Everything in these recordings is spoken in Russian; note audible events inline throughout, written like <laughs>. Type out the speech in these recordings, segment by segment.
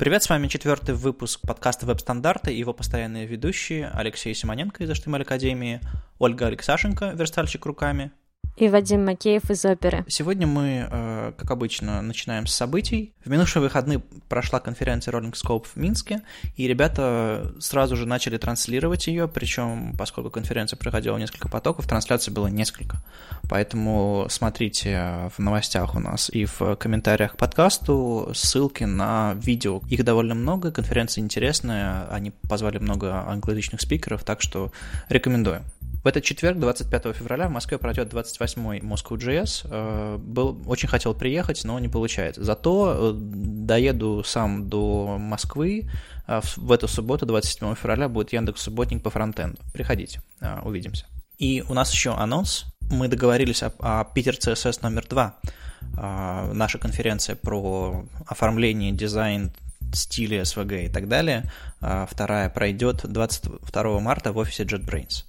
Привет, с вами четвертый выпуск подкаста «Веб-стандарты» и его постоянные ведущие Алексей Симоненко из HTML Академии, Ольга Алексашенко, верстальщик руками, и Вадим Макеев из оперы. Сегодня мы, э, как обычно, начинаем с событий. В минувшие выходные прошла конференция Rolling Scope в Минске, и ребята сразу же начали транслировать ее, причем, поскольку конференция проходила несколько потоков, трансляций было несколько. Поэтому смотрите в новостях у нас и в комментариях к подкасту ссылки на видео. Их довольно много, конференция интересная, они позвали много англоязычных спикеров, так что рекомендую. В этот четверг, 25 февраля, в Москве пройдет 28-й Moscow.js. Э, был, очень хотел приехать, но не получается. Зато э, доеду сам до Москвы. Э, в эту субботу, 27 февраля, будет Яндекс Субботник по фронтенду. Приходите, увидимся. И у нас еще анонс. Мы договорились о, о Питер CSS номер 2. Наша конференция про оформление, дизайн, стили, SVG и так далее. Вторая пройдет 22 марта в офисе JetBrains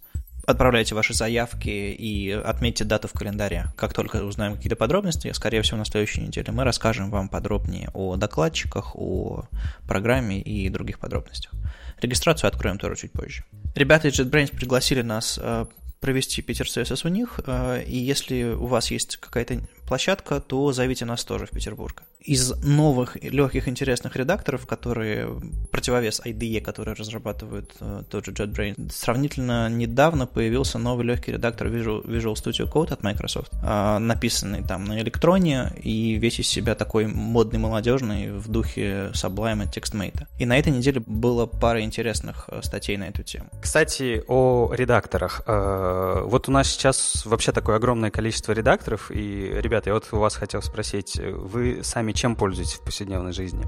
отправляйте ваши заявки и отметьте дату в календаре. Как только узнаем какие-то подробности, скорее всего, на следующей неделе мы расскажем вам подробнее о докладчиках, о программе и других подробностях. Регистрацию откроем тоже чуть позже. Ребята из JetBrains пригласили нас э, провести Питер CSS у них, э, и если у вас есть какая-то площадка, то зовите нас тоже в Петербург. Из новых легких интересных редакторов, которые противовес IDE, которые разрабатывают э, тот же JetBrains, сравнительно недавно появился новый легкий редактор Visual, Visual Studio Code от Microsoft, э, написанный там на электроне и весь из себя такой модный, молодежный в духе Sublime и TextMate. И на этой неделе было пара интересных э, статей на эту тему. Кстати, о редакторах. Э, вот у нас сейчас вообще такое огромное количество редакторов, и, ребят, ребята, я вот у вас хотел спросить, вы сами чем пользуетесь в повседневной жизни?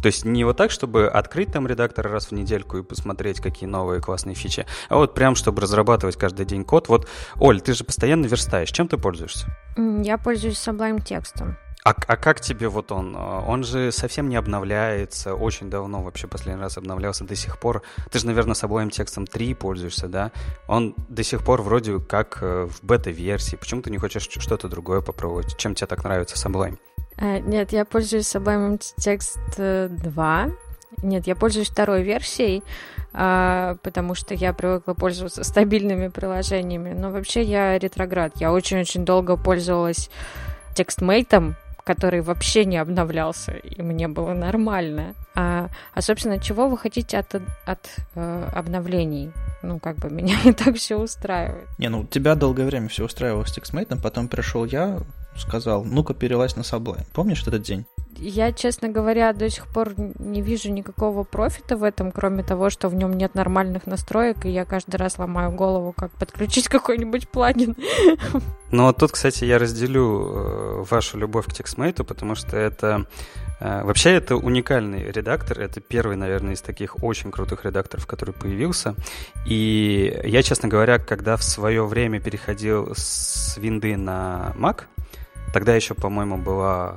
То есть не вот так, чтобы открыть там редактор раз в недельку и посмотреть, какие новые классные фичи, а вот прям, чтобы разрабатывать каждый день код. Вот, Оль, ты же постоянно верстаешь, чем ты пользуешься? Я пользуюсь Sublime текстом. А, а как тебе вот он? Он же совсем не обновляется, очень давно вообще последний раз обновлялся до сих пор. Ты же, наверное, с обоим текстом 3 пользуешься, да? Он до сих пор вроде как э, в бета-версии. Почему ты не хочешь что-то другое попробовать? Чем тебе так нравится Sublime? А, нет, я пользуюсь Sublime Text 2. Нет, я пользуюсь второй версией, а, потому что я привыкла пользоваться <laughs> стабильными приложениями. Но вообще я ретроград. Я очень-очень долго пользовалась текстмейтом, который вообще не обновлялся, и мне было нормально. А, а собственно, чего вы хотите от, от э, обновлений? Ну, как бы <laughs> меня и так все устраивает. Не, ну тебя долгое время все устраивало с текстмейтом, потом пришел я, сказал, ну-ка перелазь на Sublime. Помнишь этот день? Я, честно говоря, до сих пор не вижу никакого профита в этом, кроме того, что в нем нет нормальных настроек, и я каждый раз ломаю голову, как подключить <laughs> какой-нибудь плагин. Ну, вот тут, кстати, я разделю э, вашу любовь к TextMate, потому что это э, Вообще, это уникальный редактор. Это первый, наверное, из таких очень крутых редакторов, который появился. И я, честно говоря, когда в свое время переходил с винды на Mac, Тогда еще, по-моему, была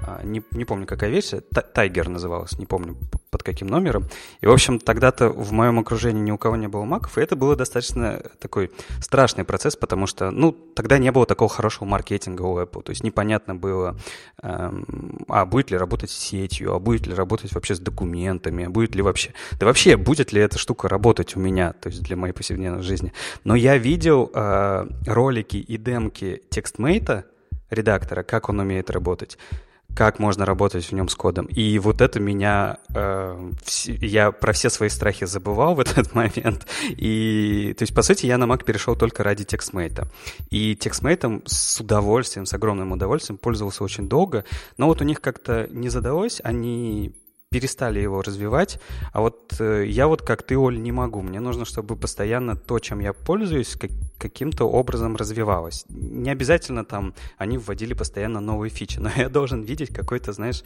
а, не, не помню, какая версия, Тайгер называлась, не помню под каким номером. И, в общем, тогда-то в моем окружении ни у кого не было маков, и это было достаточно такой страшный процесс, потому что, ну, тогда не было такого хорошего маркетинга у Apple, то есть непонятно было, эм, а будет ли работать с сетью, а будет ли работать вообще с документами, а будет ли вообще, да вообще, будет ли эта штука работать у меня, то есть для моей повседневной жизни. Но я видел э, ролики и демки TextMate, редактора, как он умеет работать, как можно работать в нем с кодом. И вот это меня... Э, я про все свои страхи забывал <laughs> в этот момент. И, то есть, по сути, я на Mac перешел только ради TextMate. И TextMate с удовольствием, с огромным удовольствием пользовался очень долго. Но вот у них как-то не задалось, они перестали его развивать. А вот э, я вот как ты, Оль, не могу. Мне нужно, чтобы постоянно то, чем я пользуюсь, как, каким-то образом развивалось. Не обязательно там они вводили постоянно новые фичи, <laughs> но я должен видеть какой-то, знаешь,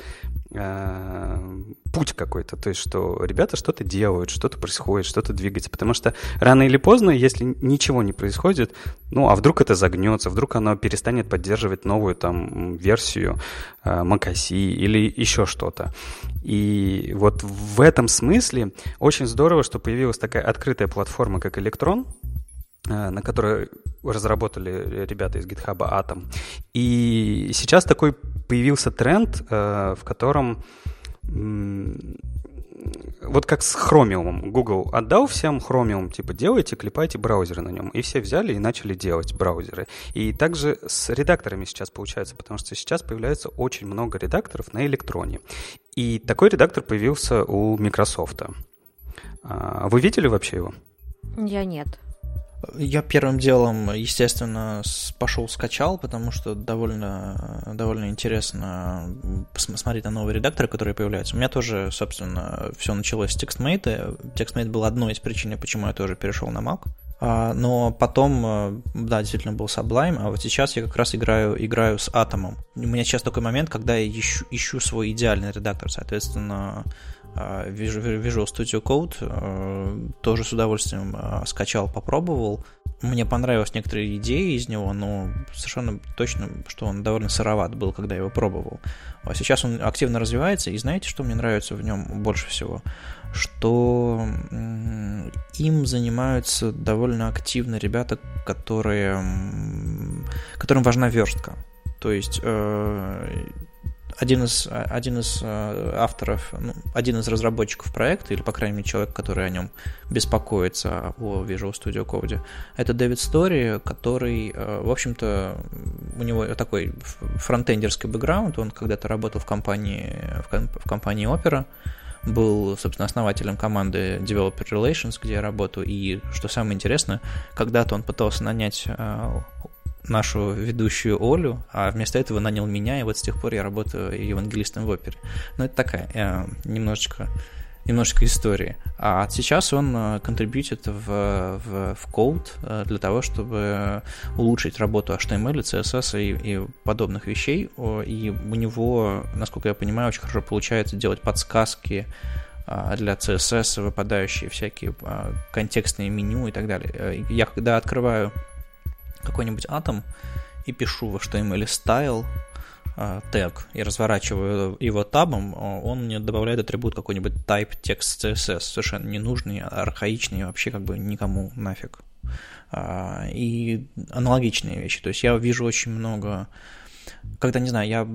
э, путь какой-то. То есть, что ребята что-то делают, что-то происходит, что-то двигается. Потому что рано или поздно, если ничего не происходит, ну, а вдруг это загнется, вдруг оно перестанет поддерживать новую там версию э, macOS или еще что-то. И вот в этом смысле очень здорово, что появилась такая открытая платформа, как Electron, э, на которой разработали ребята из GitHub Atom. И сейчас такой появился тренд, э, в котором вот как с Chromium. Google отдал всем Chromium, типа, делайте, клепайте браузеры на нем. И все взяли и начали делать браузеры. И также с редакторами сейчас получается, потому что сейчас появляется очень много редакторов на электроне. И такой редактор появился у Microsoft. А, вы видели вообще его? Я нет. Я первым делом, естественно, пошел скачал, потому что довольно, довольно интересно посмотреть на новые редакторы, которые появляются. У меня тоже, собственно, все началось с TextMate. TextMate был одной из причин, почему я тоже перешел на Mac. А, но потом, э, да, действительно был Sublime, а вот сейчас я как раз играю, играю с Atom. У меня сейчас такой момент, когда я ищу, ищу свой идеальный редактор, соответственно, Visual Studio Code а, тоже с удовольствием а, скачал, попробовал. Мне понравились некоторые идеи из него, но совершенно точно, что он довольно сыроват был, когда я его пробовал. А сейчас он активно развивается, и знаете, что мне нравится в нем больше всего? Что им занимаются довольно активно ребята, которые, которым важна верстка. То есть э, один из, один из э, авторов, ну, один из разработчиков проекта, или, по крайней мере, человек, который о нем беспокоится, о Visual Studio Code, это Дэвид Стори, который, э, в общем-то, у него такой фронтендерский бэкграунд, он когда-то работал в компании, в компании Opera, был, собственно, основателем команды Developer Relations, где я работаю, и, что самое интересное, когда-то он пытался нанять нашу ведущую Олю, а вместо этого нанял меня, и вот с тех пор я работаю евангелистом в опере. Ну, это такая э, немножечко немножечко истории. А сейчас он э, контрибьютит в, в, в код э, для того, чтобы улучшить работу HTML, CSS и, и подобных вещей. И у него, насколько я понимаю, очень хорошо получается делать подсказки э, для CSS, выпадающие всякие контекстные меню и так далее. Я когда открываю какой-нибудь атом и пишу в HTML style тег и разворачиваю его табом, он мне добавляет атрибут какой-нибудь type text CSS, совершенно ненужный, архаичный, вообще как бы никому нафиг. А, и аналогичные вещи. То есть я вижу очень много... Когда, не знаю, я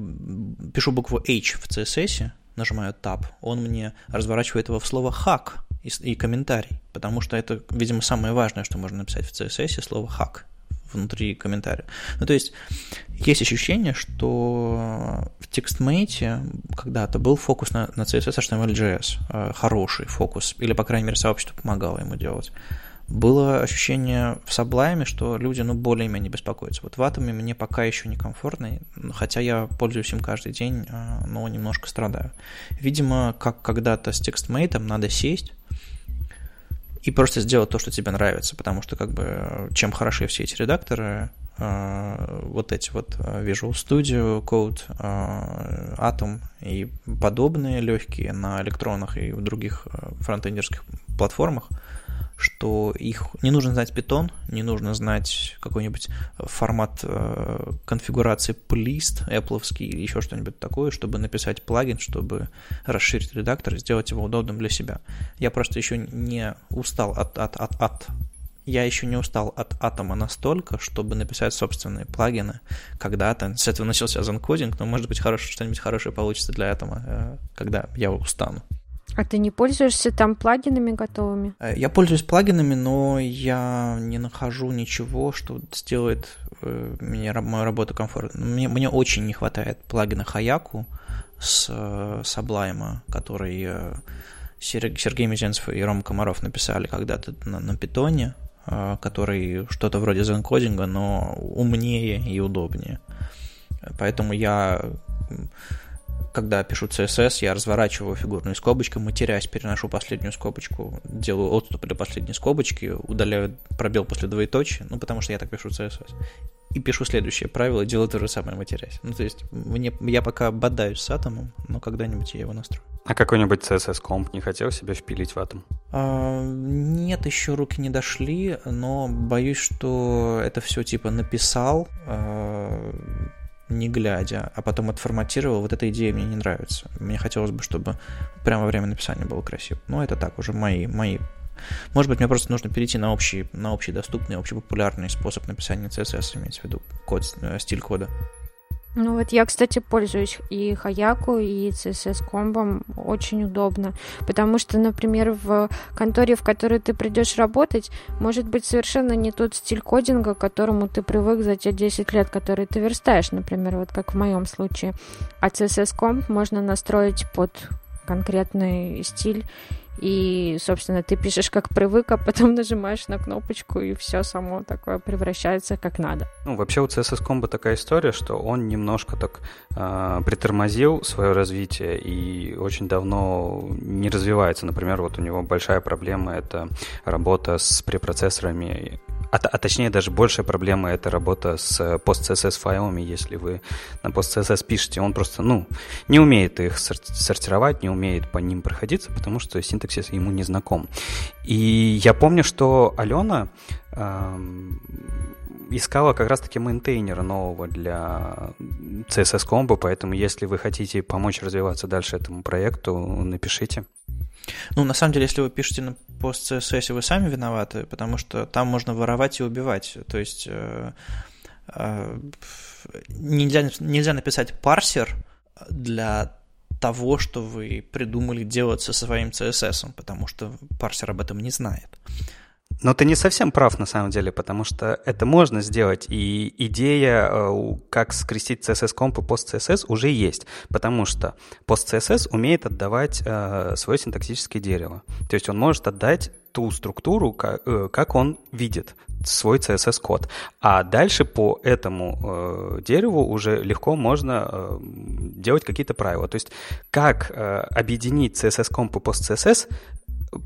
пишу букву H в CSS, нажимаю Tab, он мне разворачивает его в слово hack и, и комментарий, потому что это, видимо, самое важное, что можно написать в CSS, слово hack внутри комментария. Ну, то есть, есть ощущение, что в TextMate когда-то был фокус на, на CSS HTML.js, э, хороший фокус, или, по крайней мере, сообщество помогало ему делать. Было ощущение в Sublime, что люди, ну, более-менее беспокоятся. Вот в Атоме мне пока еще некомфортно, хотя я пользуюсь им каждый день, э, но немножко страдаю. Видимо, как когда-то с TextMate надо сесть, и просто сделать то, что тебе нравится, потому что как бы чем хороши все эти редакторы, э, вот эти вот э, Visual Studio Code, э, Atom и подобные легкие на электронах и в других фронтендерских платформах, что их не нужно знать Python, не нужно знать какой-нибудь формат э, конфигурации плист Apple или еще что-нибудь такое, чтобы написать плагин, чтобы расширить редактор и сделать его удобным для себя. Я просто еще не устал от, от, от, от я еще не устал от атома настолько, чтобы написать собственные плагины когда-то. С этого начался зенкодинг, но может быть хорошее, что-нибудь хорошее получится для атома, э, когда я устану. А ты не пользуешься там плагинами готовыми? Э, я пользуюсь плагинами, но я не нахожу ничего, что сделает э, мне мою работу комфортной. Мне, мне очень не хватает плагина Хаяку с э, Sublime, который Сергей Мизенцев и Рома Комаров написали когда-то на, на питоне, который что-то вроде зенкодинга, но умнее и удобнее. Поэтому я когда пишу CSS, я разворачиваю фигурную скобочку, матерясь, переношу последнюю скобочку, делаю отступ для последней скобочки, удаляю пробел после двоеточия, ну, потому что я так пишу CSS. И пишу следующее правило, делаю то же самое, матерясь. Ну, то есть, мне, я пока бодаюсь с атомом, но когда-нибудь я его настрою. А какой-нибудь CSS-комп не хотел себе впилить в атом? А, нет, еще руки не дошли, но боюсь, что это все типа написал, а, не глядя, а потом отформатировал, вот эта идея мне не нравится. Мне хотелось бы, чтобы прямо во время написания было красиво. Но это так, уже мои, мои. Может быть, мне просто нужно перейти на общий, на общий доступный, общепопулярный способ написания CSS, имеется в виду код, э, стиль кода. Ну вот я, кстати, пользуюсь и Хаяку, и CSS комбом. Очень удобно. Потому что, например, в конторе, в которой ты придешь работать, может быть совершенно не тот стиль кодинга, к которому ты привык за те 10 лет, которые ты верстаешь, например, вот как в моем случае. А CSS комп можно настроить под конкретный стиль и, собственно, ты пишешь как привык, а потом нажимаешь на кнопочку, и все само такое превращается как надо. Ну, вообще у CSS Combo такая история, что он немножко так э, притормозил свое развитие и очень давно не развивается. Например, вот у него большая проблема — это работа с препроцессорами а, а точнее даже большая проблема это работа с post-CSS файлами, если вы на post-CSS пишете, он просто, ну, не умеет их сортировать, не умеет по ним проходиться, потому что синтаксис ему не знаком. И я помню, что Алена эм, искала как раз-таки мейнтейнера нового для CSS Combo, поэтому если вы хотите помочь развиваться дальше этому проекту, напишите. Ну, на самом деле, если вы пишете на пост CSS, вы сами виноваты, потому что там можно воровать и убивать. То есть э, э, нельзя, нельзя написать парсер для того, что вы придумали делать со своим CSS, потому что парсер об этом не знает. Но ты не совсем прав на самом деле, потому что это можно сделать, и идея, э, как скрестить CSS-комп и PostCSS уже есть, потому что PostCSS умеет отдавать э, свое синтаксическое дерево. То есть он может отдать ту структуру, как, э, как он видит свой CSS-код. А дальше по этому э, дереву уже легко можно делать какие-то правила. То есть как объединить CSS-комп и PostCSS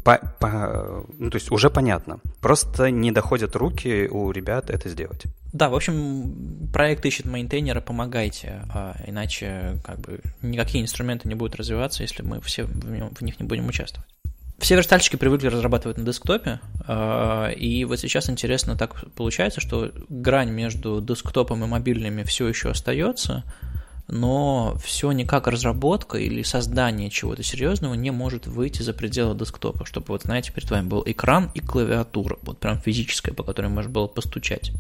по, по, ну, то есть уже понятно. Просто не доходят руки у ребят это сделать. Да, в общем, проект ищет мейнтейнера, помогайте, а иначе как бы никакие инструменты не будут развиваться, если мы все в, в них не будем участвовать. Все верстальщики привыкли разрабатывать на десктопе, а, и вот сейчас интересно так получается, что грань между десктопом и мобильными все еще остается, но все никак разработка или создание чего-то серьезного не может выйти за пределы десктопа, чтобы, вот знаете, перед вами был экран и клавиатура, вот прям физическая, по которой можно было постучать.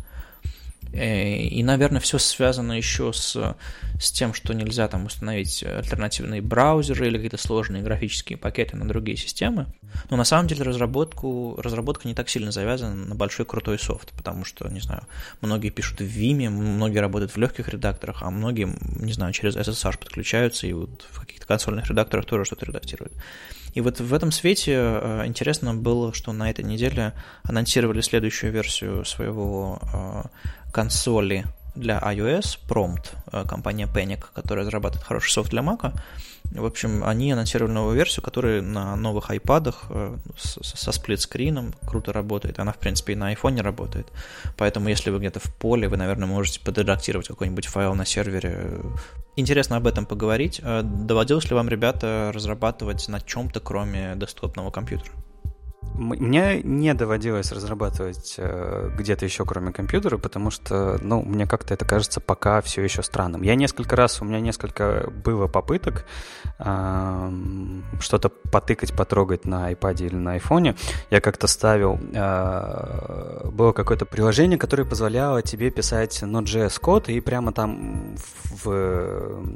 Э, и, наверное, все связано еще с, с тем, что нельзя там установить альтернативные браузеры или какие-то сложные графические пакеты на другие системы. Но на самом деле разработку, разработка не так сильно завязана на большой крутой софт, потому что, не знаю, многие пишут в Vime, многие работают в легких редакторах, а многие, не знаю, через SSH подключаются и вот в каких-то консольных редакторах тоже что-то редактируют. И вот в этом свете э, интересно было, что на этой неделе анонсировали следующую версию своего э, консоли для iOS, Prompt, э, компания Panic, которая разрабатывает хороший софт для Mac. В общем, они анонсировали новую версию, которая на новых iPad э, со сплитскрином круто работает. Она, в принципе, и на iPhone работает. Поэтому, если вы где-то в поле, вы, наверное, можете подредактировать какой-нибудь файл на сервере. Интересно об этом поговорить. Э, доводилось ли вам, ребята, разрабатывать на чем-то, кроме десктопного компьютера? Мне не доводилось разрабатывать э, где-то еще, кроме компьютера, потому что, ну, мне как-то это кажется пока все еще странным. Я несколько раз, у меня несколько было попыток э, что-то потыкать, потрогать на iPad или на iPhone. Я как-то ставил, э, было какое-то приложение, которое позволяло тебе писать Node.js код и прямо там в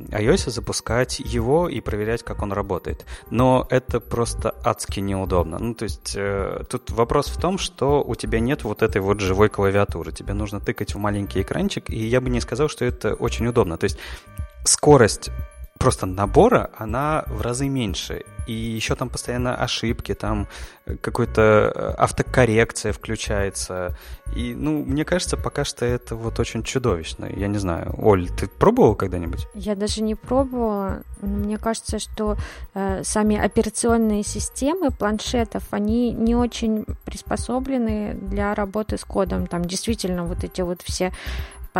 iOS запускать его и проверять, как он работает. Но это просто адски неудобно. Ну, то есть э, Э, тут вопрос в том, что у тебя нет вот этой вот живой клавиатуры. Тебе нужно тыкать в маленький экранчик, и я бы не сказал, что это очень удобно. То есть скорость просто набора, она в разы меньше. И еще там постоянно ошибки, там э, какой-то э, автокоррекция включается. И, ну, мне кажется, пока что это вот очень чудовищно. Я не знаю. Оль, ты пробовала когда-нибудь? Я даже не пробовала. Мне кажется, что э, сами операционные системы планшетов, они не очень приспособлены для работы с кодом. Там действительно вот эти вот все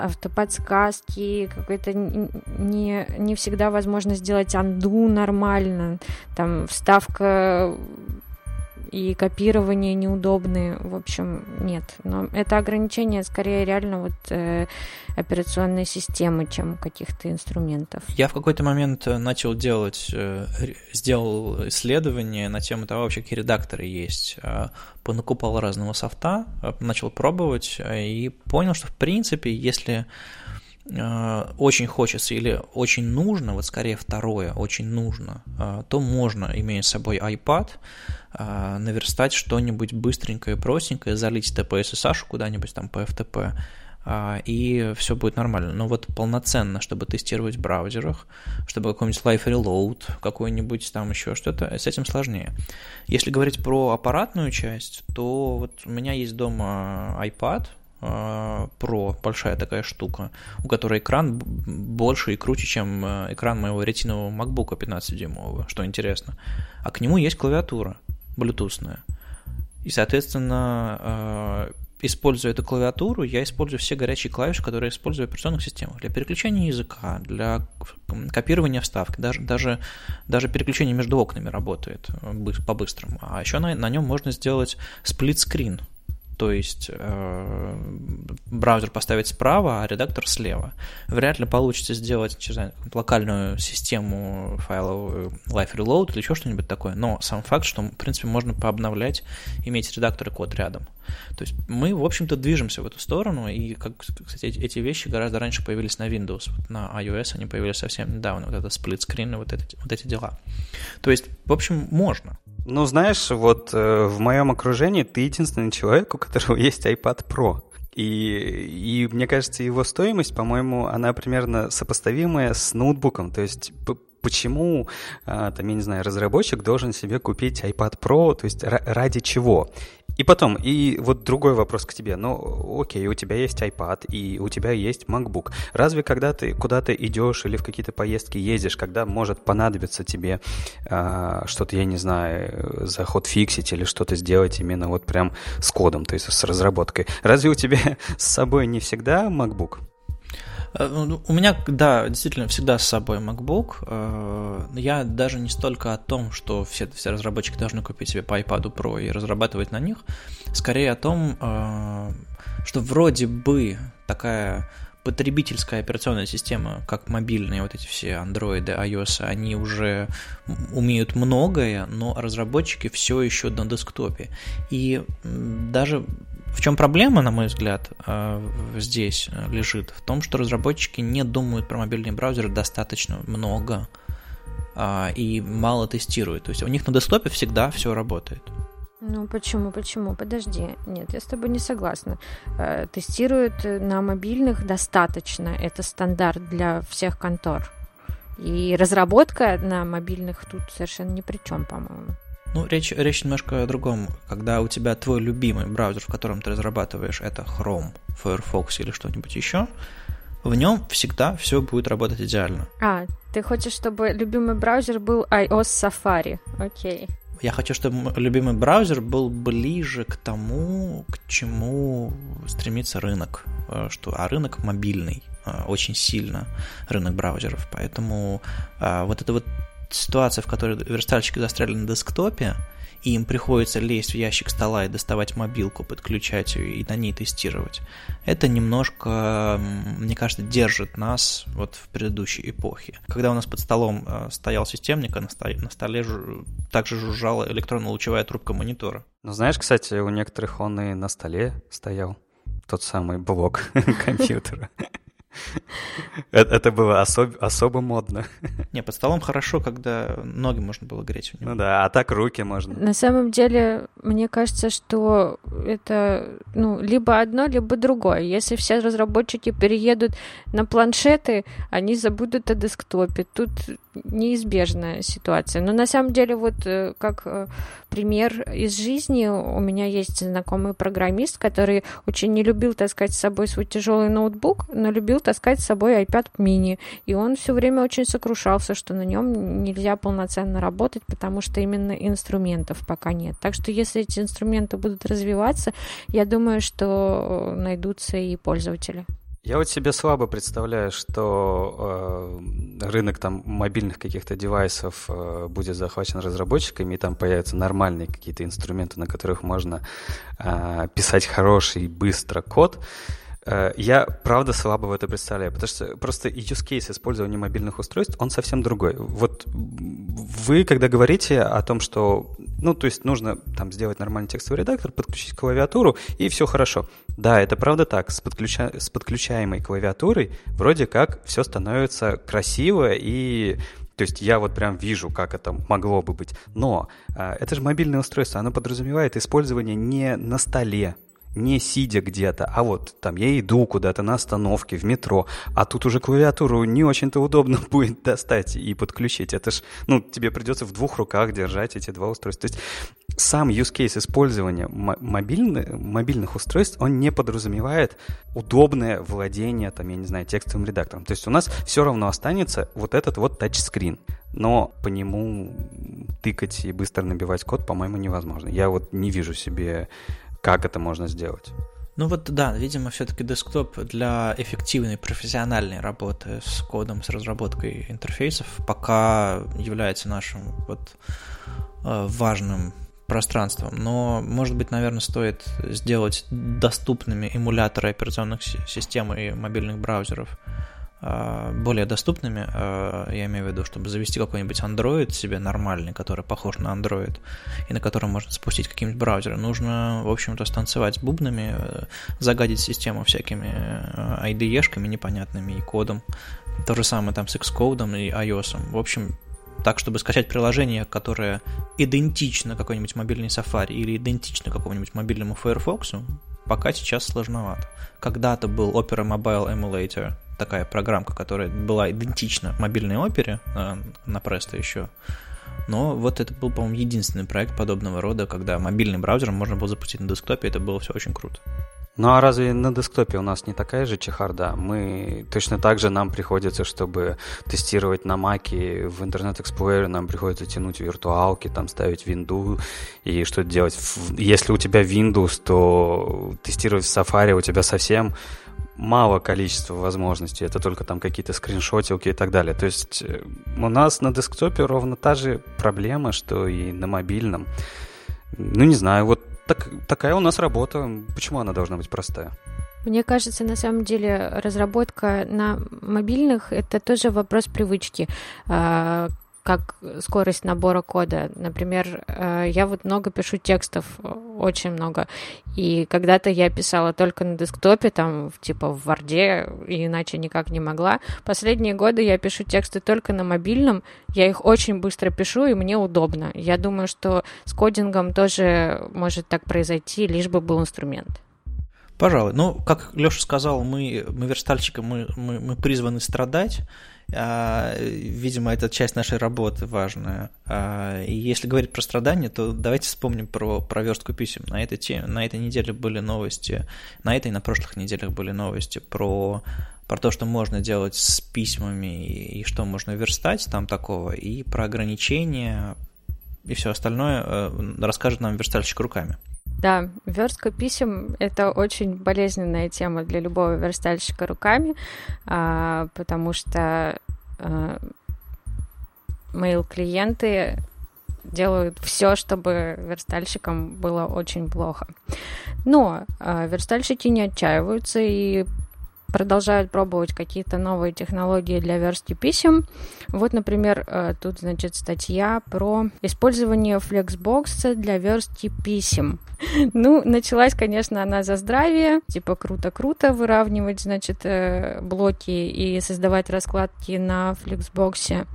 автоподсказки, какой-то не, не всегда возможно сделать анду нормально, там вставка и копирование неудобные. В общем, нет. Но это ограничение скорее реально вот э, операционной системы, чем каких-то инструментов. Я в какой-то момент э, начал делать, э, сделал исследование на тему того, вообще какие редакторы есть. Э, понакупал разного софта, начал пробовать и понял, что в принципе, если э, очень хочется или очень нужно, вот скорее второе, очень нужно, э, то можно, имея с собой iPad, э, наверстать что-нибудь быстренькое, простенькое, залить TPS и куда-нибудь там по FTP, и все будет нормально. Но вот полноценно, чтобы тестировать в браузерах, чтобы какой-нибудь Live Reload, какой-нибудь там еще что-то, с этим сложнее. Если говорить про аппаратную часть, то вот у меня есть дома iPad, Pro, а, большая такая штука, у которой экран больше и круче, чем э, экран моего ретинового MacBook 15-дюймового, что интересно. А к нему есть клавиатура блютусная. И, соответственно, э, используя эту клавиатуру, я использую все горячие клавиши, которые использую в операционных системах. Для переключения языка, для копирования вставки, даже, даже, даже переключение между окнами работает по-быстрому. А еще на, на нем можно сделать сплит-скрин – то есть э, браузер поставить справа, а редактор слева. Вряд ли получится сделать знаю, локальную систему файловую Live Reload или еще что-нибудь такое, но сам факт, что, в принципе, можно пообновлять, иметь редактор и код рядом. То есть мы, в общем-то, движемся в эту сторону, и, как, кстати, эти вещи гораздо раньше появились на Windows, вот на iOS они появились совсем недавно, вот это сплит-скрин и вот эти, вот эти дела. То есть, в общем, можно. Ну, знаешь, вот э, в моем окружении ты единственный человек, у которого <laughs> есть iPad Pro. И, и мне кажется, его стоимость, по-моему, она примерно сопоставимая с ноутбуком. То есть почему, а, там, я не знаю, разработчик должен себе купить iPad Pro, то есть ради чего? И потом, и вот другой вопрос к тебе. Ну, окей, у тебя есть iPad, и у тебя есть MacBook. Разве когда ты куда-то идешь или в какие-то поездки ездишь, когда может понадобиться тебе э, что-то, я не знаю, заход фиксить или что-то сделать именно вот прям с кодом, то есть с разработкой, разве у тебя <laughs> с собой не всегда MacBook? Э, ну, у меня, да, действительно всегда с собой MacBook. Э, я даже не столько о том, что все, все разработчики должны купить себе по iPad Pro и разрабатывать на них, скорее о том, э, что вроде бы такая потребительская операционная система, как мобильные вот эти все Android, iOS, они уже умеют многое, но разработчики все еще на десктопе. И даже в чем проблема, на мой взгляд, э, здесь лежит? В том, что разработчики не думают про мобильные браузеры достаточно много а, и мало тестируют. То есть у них на десктопе всегда все работает. Ну почему, почему? Подожди. Нет, я с тобой не согласна. Э, тестируют на мобильных достаточно. Это стандарт для всех контор. И разработка на мобильных тут совершенно ни при чем, по-моему. Ну, речь, речь немножко о другом. Когда у тебя твой любимый браузер, в котором ты разрабатываешь, это Chrome, Firefox или что-нибудь еще, в нем всегда все будет работать идеально. А, ты хочешь, чтобы любимый браузер был iOS Safari? Окей. Я хочу, чтобы любимый браузер был ближе к тому, к чему стремится рынок, э, что, а рынок мобильный э, очень сильно, рынок браузеров. Поэтому а, вот это вот ситуация, в которой верстальщики застряли на десктопе, и им приходится лезть в ящик стола и доставать мобилку, подключать ее и на ней тестировать, это немножко, мне кажется, держит нас вот в предыдущей эпохе. Когда у нас под столом э, стоял системник, а на столе, также жужжала электронно-лучевая трубка монитора. Ну, знаешь, кстати, у некоторых он и на столе стоял, тот самый блок <laughs> компьютера. Это было особо модно. Не, под столом хорошо, когда ноги можно было греть у него. Ну да, а так руки можно. На самом деле, мне кажется, что это ну, либо одно, либо другое. Если все разработчики переедут на планшеты, они забудут о десктопе. Тут неизбежная ситуация. Но на самом деле, вот э, как э, пример из жизни, у меня есть знакомый программист, который очень не любил таскать с собой свой тяжелый ноутбук, но любил таскать с собой iPad mini. И он все время очень сокрушался, что на нем нельзя полноценно работать, потому что именно инструментов пока нет. Так что если эти инструменты будут развиваться, я думаю, что найдутся и пользователи. Я вот себе слабо представляю, что э, рынок там мобильных каких-то девайсов э, будет захвачен разработчиками, и там появятся нормальные какие-то инструменты, на которых можно э, писать хороший, быстро код. Э, я, правда, слабо в это представляю, потому что просто use case использования мобильных устройств, он совсем другой. Вот вы, когда говорите о том, что, ну, то есть нужно там сделать нормальный текстовый редактор, подключить клавиатуру, и все хорошо. Да, это правда так. С, подключа... с подключаемой клавиатурой вроде как все становится красиво и то есть я вот прям вижу, как это могло бы быть. Но э, это же мобильное устройство, оно подразумевает использование не на столе, не сидя где-то, а вот там я иду куда-то на остановке, в метро, а тут уже клавиатуру не очень-то удобно <laughs> будет достать и подключить. Это ж, ну, тебе придется в двух руках держать эти два устройства. То есть сам use case использования мобильных, мобильных устройств, он не подразумевает удобное владение, там, я не знаю, текстовым редактором. То есть у нас все равно останется вот этот вот тачскрин, но по нему тыкать и быстро набивать код, по-моему, невозможно. Я вот не вижу себе как это можно сделать? Ну вот да, видимо, все-таки десктоп для эффективной профессиональной работы с кодом, с разработкой интерфейсов пока является нашим вот э, важным пространством. Но, может быть, наверное, стоит сделать доступными эмуляторы операционных систем и мобильных браузеров более доступными, а, я имею в виду, чтобы завести какой-нибудь Android себе нормальный, который похож на Android, и на котором можно спустить какие-нибудь браузеры, нужно, в общем-то, станцевать с бубнами, э, загадить систему всякими э, IDE-шками непонятными и кодом. То же самое там с Xcode и iOS. В общем, так, чтобы скачать приложение, которое идентично какой-нибудь мобильной Safari или идентично какому-нибудь мобильному Firefox, пока сейчас сложновато. Когда-то был Opera Mobile Emulator, такая программка, которая была идентична мобильной опере на, на Presto еще. Но вот это был, по-моему, единственный проект подобного рода, когда мобильный браузер можно было запустить на десктопе, это было все очень круто. Ну а разве на десктопе у нас не такая же чехарда? Мы точно так же нам приходится, чтобы тестировать на Маке в Internet Explorer, нам приходится тянуть виртуалки, там ставить винду и что-то делать. Если у тебя Windows, то тестировать в Safari у тебя совсем мало количества возможностей, это только там какие-то скриншотилки и так далее. То есть э, у нас на десктопе ровно та же проблема, что и на мобильном. Ну, не знаю, вот так, такая у нас работа. Почему она должна быть простая? Мне кажется, на самом деле разработка на мобильных это тоже вопрос привычки. Как скорость набора кода. Например, э, я вот много пишу текстов, очень много. И когда-то я писала только на десктопе, там, типа в Варде, иначе никак не могла. Последние годы я пишу тексты только на мобильном. Я их очень быстро пишу, и мне удобно. Я думаю, что с кодингом тоже может так произойти, лишь бы был инструмент. Пожалуй. Ну, как Леша сказал, мы, мы верстальщики, мы, мы, мы призваны страдать. А, видимо, это часть нашей работы важная. А, и если говорить про страдания, то давайте вспомним про, про верстку писем. На этой, теме, на этой неделе были новости, на этой и на прошлых неделях были новости про, про то, что можно делать с письмами и, и что можно верстать там такого, и про ограничения и все остальное э, расскажет нам верстальщик руками. Да, верстка писем — это очень болезненная тема для любого верстальщика руками, а, потому что а, мейл-клиенты делают все, чтобы верстальщикам было очень плохо. Но а, верстальщики не отчаиваются и продолжают пробовать какие-то новые технологии для верстки писем. Вот, например, э, тут, значит, статья про использование флексбокса для верстки писем. <laughs> Ну, началась, конечно, она за здравие, типа круто-круто выравнивать, значит, э, блоки и создавать раскладки на флексбоксе.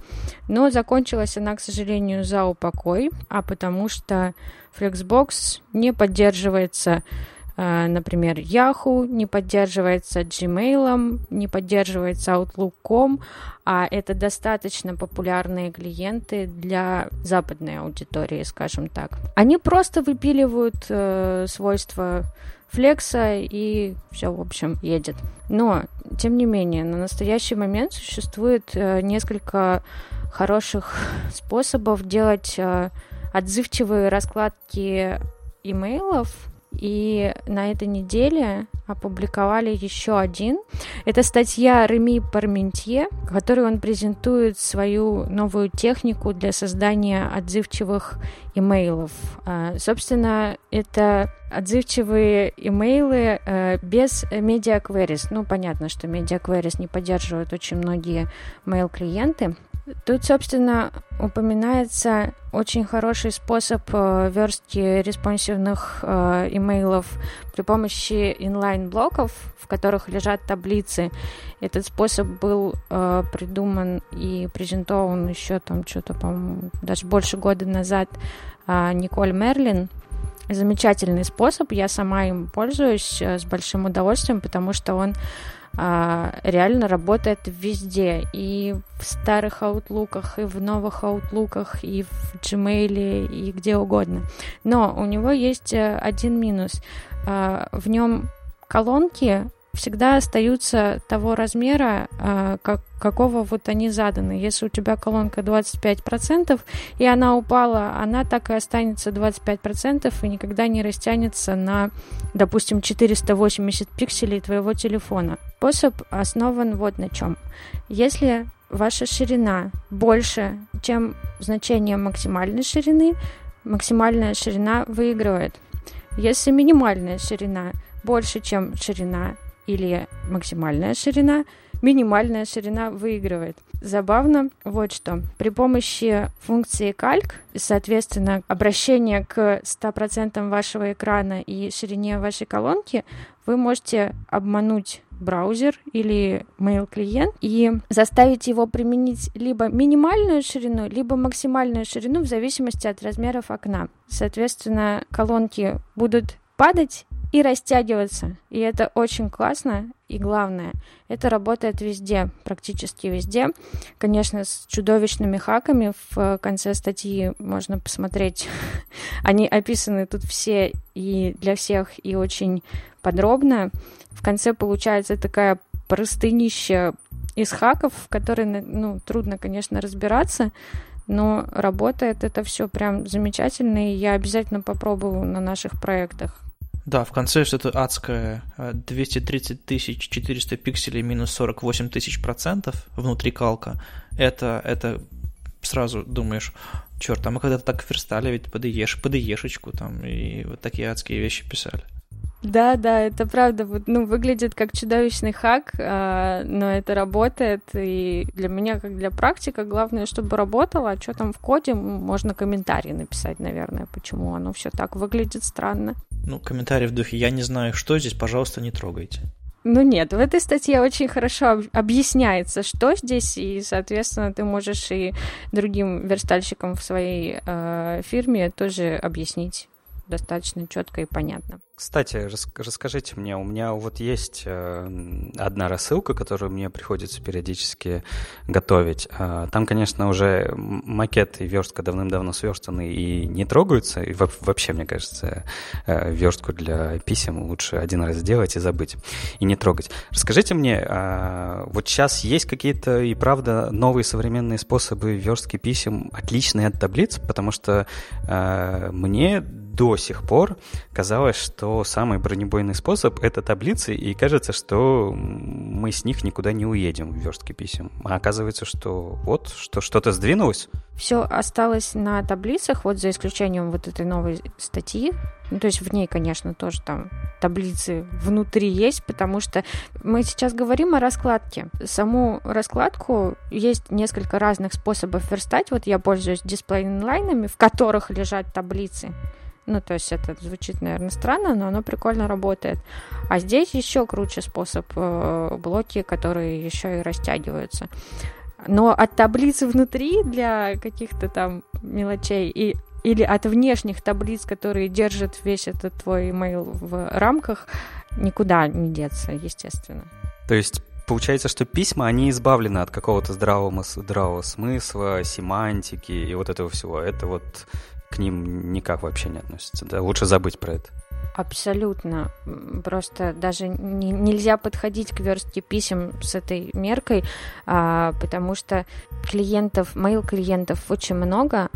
Но закончилась она, к сожалению, за упокой, а потому что Flexbox не поддерживается например, Yahoo не поддерживается Gmail, не поддерживается Outlook.com, а это достаточно популярные клиенты для западной аудитории, скажем так. Они просто выпиливают э, свойства флекса и все, в общем, едет. Но, тем не менее, на настоящий момент существует э, несколько хороших <laughs> способов делать э, отзывчивые раскладки имейлов И на этой неделе опубликовали еще один. Это статья Реми Парментье, в которой он презентует свою новую технику для создания отзывчивых имейлов. А, собственно, это отзывчивые имейлы э, без queries. Ну, понятно, что queries не поддерживают очень многие mail-клиенты. Тут, собственно, упоминается очень хороший способ э, верстки респонсивных э, имейлов при помощи инлайн-блоков, в которых лежат таблицы. Этот способ был э, придуман и презентован еще там что-то, по-моему, даже больше года назад Николь Мерлин. Замечательный способ, я сама им пользуюсь с большим удовольствием, потому что он реально работает везде. И в старых аутлуках, и в новых аутлуках, и в Gmail, и где угодно. Но у него есть э, один минус. А, в нем колонки всегда остаются того размера, а, как, какого вот они заданы. Если у тебя колонка 25%, и она упала, она так и останется 25% и никогда не растянется на, допустим, 480 пикселей твоего телефона. Способ основан вот на чем. Если ваша ширина больше, чем значение максимальной ширины, максимальная ширина выигрывает. Если минимальная ширина больше, чем ширина или максимальная ширина, минимальная ширина выигрывает. Забавно вот что. При помощи функции кальк, соответственно, обращение к 100% вашего экрана и ширине вашей колонки, вы можете обмануть браузер или mail-клиент и заставить его применить либо минимальную ширину, либо максимальную ширину в зависимости от размеров окна. Соответственно, колонки будут падать и растягиваться. И это очень классно. И главное, это работает везде, практически везде. Конечно, с чудовищными хаками в конце статьи можно посмотреть. <laughs> Они описаны тут все и для всех, и очень подробно. В конце получается такая простынища из хаков, в которой ну, трудно, конечно, разбираться, но работает это все прям замечательно, и я обязательно попробую на наших проектах. Да, в конце что-то адское. 230 тысяч 400 пикселей минус 48 тысяч процентов внутри калка. Это, это сразу думаешь, черт, а мы когда-то так верстали ведь ешечку там, и вот такие адские вещи писали. Да, да, это правда. Вот, ну, выглядит как чудовищный хак, а, но это работает. И для меня, как для практика, главное, чтобы работало. А что там в коде, можно комментарий написать, наверное, почему оно все так выглядит странно. Ну, комментарий в духе «я не знаю, что здесь, пожалуйста, не трогайте». Ну нет, в этой статье очень хорошо объясняется, что здесь, и, соответственно, ты можешь и другим верстальщикам в своей э, фирме тоже объяснить достаточно четко и понятно. Кстати, расскажите мне, у меня вот есть э, одна рассылка, которую мне приходится периодически готовить. А, там, конечно, уже макет и верстка давным-давно сверстаны и не трогаются. И вообще, мне кажется, э, верстку для писем лучше один раз сделать и забыть, и не трогать. Расскажите мне, а, вот сейчас есть какие-то и правда новые современные способы верстки писем, отличные от таблиц, потому что э, мне до сих пор казалось, что самый бронебойный способ — это таблицы, и кажется, что мы с них никуда не уедем в верстке писем. А оказывается, что вот, что что-то сдвинулось. Все осталось на таблицах, вот за исключением вот этой новой статьи. Ну, то есть в ней, конечно, тоже там таблицы внутри есть, потому что мы сейчас говорим о раскладке. Саму раскладку есть несколько разных способов верстать. Вот я пользуюсь дисплей-инлайнами, в которых лежат таблицы. Ну, то есть это звучит, наверное, странно, но оно прикольно работает. А здесь еще круче способ э, блоки, которые еще и растягиваются. Но от таблицы внутри для каких-то там мелочей и или от внешних таблиц, которые держат весь этот твой email в рамках, никуда не деться, естественно. То есть получается, что письма, они избавлены от какого-то здравого, здравого смысла, семантики и вот этого всего. Это вот к ним никак вообще не относятся. Да? Лучше забыть про это. Абсолютно. Просто даже не, нельзя подходить к верстке писем с этой меркой, а, потому что клиентов, mail клиентов очень много,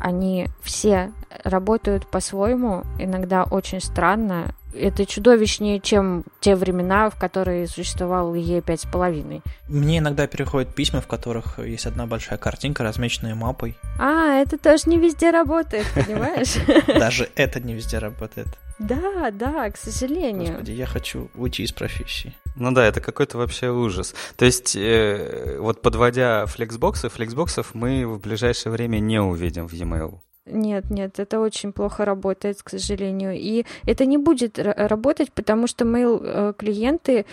они все работают по-своему, иногда очень странно. Это чудовищнее, чем те времена, в которые существовал Е5,5. Мне иногда переходят письма, в которых есть одна большая картинка, размеченная мапой. А, это тоже не везде работает, понимаешь? <laughs> Даже это не везде работает. Да, да, к сожалению. Господи, я хочу уйти из профессии. Ну да, это какой-то вообще ужас. То есть, э, вот подводя флексбоксы, флексбоксов мы в ближайшее время не увидим в e-mail. Нет, нет, это очень плохо работает, к сожалению. И это не будет работать, потому что mail-клиенты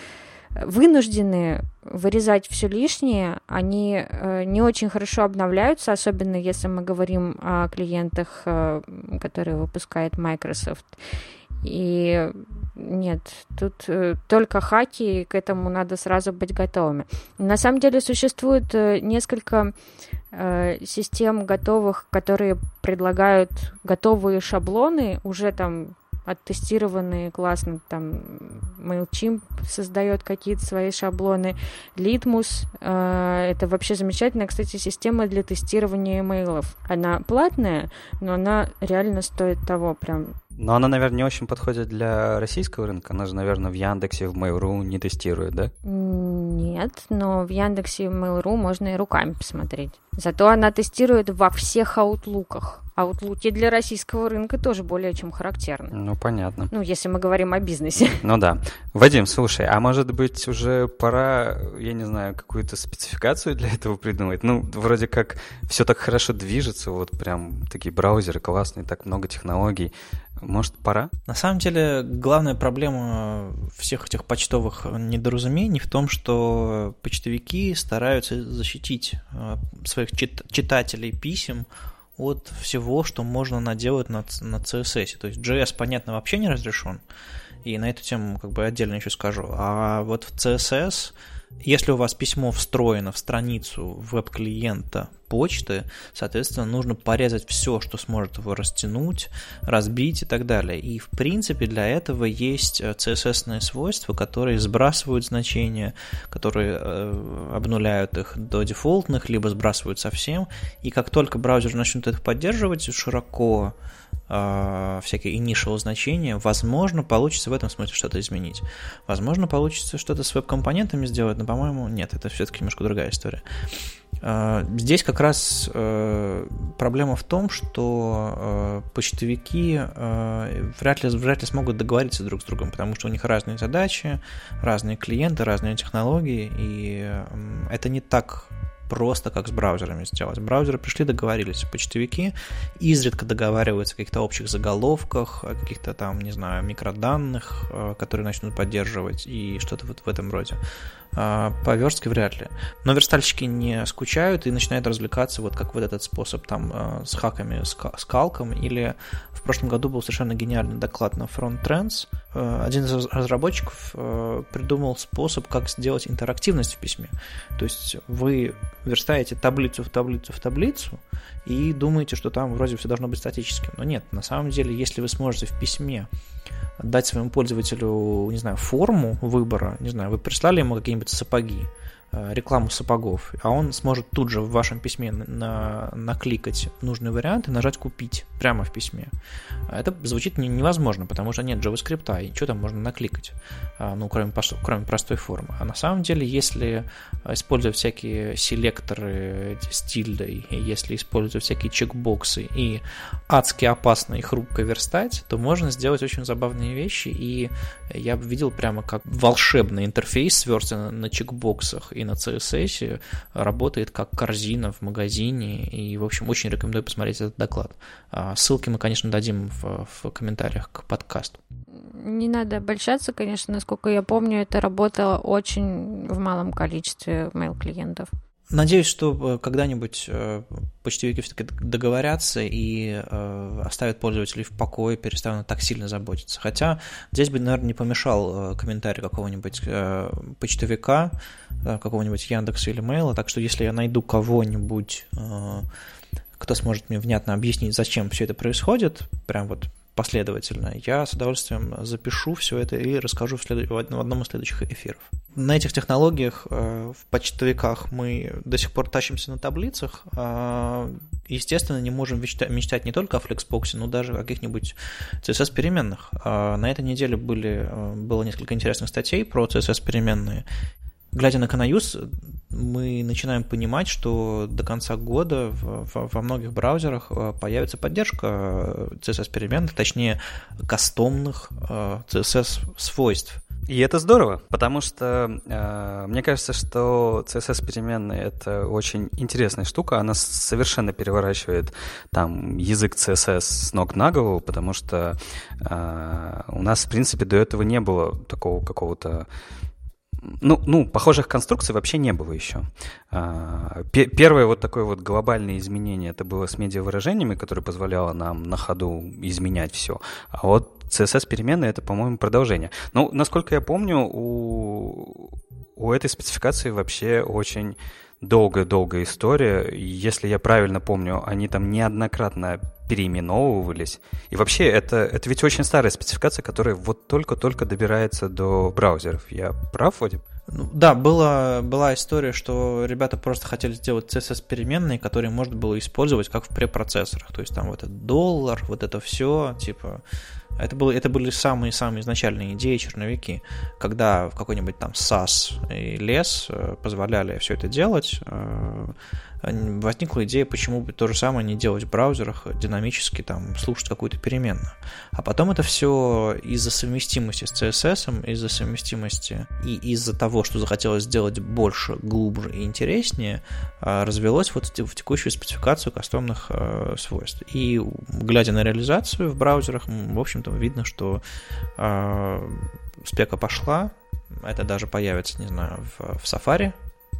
вынуждены вырезать все лишнее, они э, не очень хорошо обновляются, особенно если мы говорим о клиентах, э, которые выпускает Microsoft. И нет, тут э, только хаки, и к этому надо сразу быть готовыми. На самом деле существует э, несколько э, систем готовых, которые предлагают готовые шаблоны, уже там оттестированные классно, там MailChimp создает какие-то свои шаблоны, Litmus, э, это вообще замечательная, кстати, система для тестирования имейлов. Она платная, но она реально стоит того, прям но она, наверное, не очень подходит для российского рынка. Она же, наверное, в Яндексе, в Mail.ru не тестирует, да? Нет, но в Яндексе и Mail.ru можно и руками посмотреть. Зато она тестирует во всех аутлуках. Аутлуки для российского рынка тоже более чем характерны. Ну, понятно. Ну, если мы говорим о бизнесе. <laughs> Ну да. Вадим, слушай, а может быть уже пора, я не знаю, какую-то спецификацию для этого придумать? Ну, вроде как все так хорошо движется, вот прям такие браузеры классные, так много технологий. Может, пора? На самом деле, главная проблема всех этих почтовых недоразумений в том, что почтовики стараются защитить э, своих чит- читателей писем от всего, что можно наделать на, на CSS. То есть JS, понятно, вообще не разрешен, и на эту тему как бы отдельно еще скажу. А вот в CSS если у вас письмо встроено в страницу веб-клиента почты, соответственно, нужно порезать все, что сможет его растянуть, разбить и так далее. И, в принципе, для этого есть CSS-ные свойства, которые сбрасывают значения, которые э, обнуляют их до дефолтных, либо сбрасывают совсем. И как только браузер начнет это поддерживать широко, э, всякие initial значения, возможно, получится в этом смысле что-то изменить. Возможно, получится что-то с веб-компонентами сделать, но, по-моему, нет, это все-таки немножко другая история. Э, здесь как раз э, проблема в том, что э, почтовики э, вряд, ли, вряд ли смогут договориться друг с другом, потому что у них разные задачи, разные клиенты, разные технологии, и это не так просто как с браузерами сделать. Браузеры пришли, договорились. Почтовики изредка договариваются о каких-то общих заголовках, о каких-то там, не знаю, микроданных, э, которые начнут поддерживать и что-то вот в этом роде. А, по верстке вряд ли. Но верстальщики не скучают и начинают развлекаться вот как вот этот способ там э, с хаками, с калком. Или в прошлом году был совершенно гениальный доклад на Front Trends. Э, один из разработчиков придумал способ, как сделать интерактивность в письме. То есть вы верстаете таблицу в таблицу в таблицу и думаете, что там вроде все должно быть статическим. Но нет, на самом деле, если вы сможете в письме дать своему пользователю, не знаю, форму выбора, не знаю, вы прислали ему какие-нибудь сапоги, рекламу сапогов, а он сможет тут же в вашем письме на, накликать нужный вариант и нажать «Купить» прямо в письме. Это звучит не, невозможно, потому что нет JavaScript, и что там можно накликать, а, ну, кроме, кроме простой формы. А на самом деле, если использовать всякие селекторы с тильдой, если использовать всякие чекбоксы и адски опасно их рукой верстать, то можно сделать очень забавные вещи, и я видел прямо как волшебный интерфейс сверстан на чекбоксах и на CSS работает как корзина в магазине. И, в общем, очень рекомендую посмотреть этот доклад. А, ссылки мы, конечно, дадим в, в комментариях к подкасту. Не надо обольщаться, конечно, насколько я помню, это работало очень в малом количестве mail-клиентов. Надеюсь, что э, когда-нибудь э, почтовики все-таки договорятся и э, оставят пользователей в покое, перестанут так сильно заботиться. Хотя здесь бы, наверное, не помешал комментарий какого-нибудь почтовика, какого-нибудь Яндекса или Мейла. Так что если я найду кого-нибудь, кто сможет мне внятно объяснить, зачем все это происходит, прям вот последовательно, я с удовольствием запишу все это и расскажу в, след... в одном из следующих эфиров. На этих технологиях э, в почтовиках мы до сих пор тащимся на таблицах. Э, естественно, не можем мечтать, не только о Flexbox, но даже о каких-нибудь CSS-переменных. Э, на этой неделе были, было несколько интересных статей про CSS-переменные. Глядя на Canayus, мы начинаем понимать, что до конца года во многих браузерах появится поддержка CSS-переменных, точнее, кастомных CSS-свойств. И это здорово, потому что э, мне кажется, что CSS-переменные — это очень интересная штука. Она совершенно переворачивает там язык CSS с ног на голову, потому что э, у нас, в принципе, до этого не было такого какого-то ну, ну, похожих конструкций вообще не было еще. А, первое вот такое вот глобальное изменение это было с медиавыражениями, которое позволяло нам на ходу изменять все. А вот CSS перемены это, по-моему, продолжение. Ну, насколько я помню, у, у этой спецификации вообще очень долгая-долгая история. Если я правильно помню, они там неоднократно переименовывались. И вообще, это, это ведь очень старая спецификация, которая вот только-только добирается до браузеров. Я прав, Вадим? Ну, да, была, была история, что ребята просто хотели сделать CSS-переменные, которые можно было использовать как в препроцессорах. То есть там вот этот доллар, вот это все, типа... Это, было, это были самые-самые изначальные идеи, черновики, когда в какой-нибудь там SAS и лес э, позволяли все это делать, э, возникла идея, почему бы то же самое не делать в браузерах, динамически там слушать какую-то переменную. А потом это все из-за совместимости с CSS, из-за совместимости и из-за того, что захотелось сделать больше, глубже и интереснее, а, развелось вот в текущую спецификацию кастомных а, свойств. И глядя на реализацию в браузерах, в общем-то, видно, что а, спека пошла, это даже появится, не знаю, в, в Safari,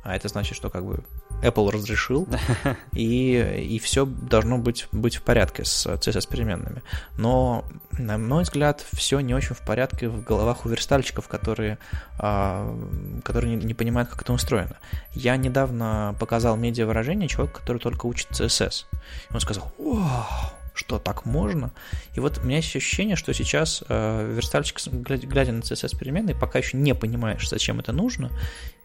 а это значит, что как бы Apple разрешил, <laughs> и, и все должно быть, быть в порядке с CSS-переменными. Но, на мой взгляд, все не очень в порядке в головах у верстальщиков, которые, а, которые не, не понимают, как это устроено. Я недавно показал медиа-выражение человеку, который только учит CSS. И он сказал, вау, что так можно. И вот у меня есть ощущение, что сейчас э, верстальщик, глядя на CSS переменные, пока еще не понимаешь, зачем это нужно,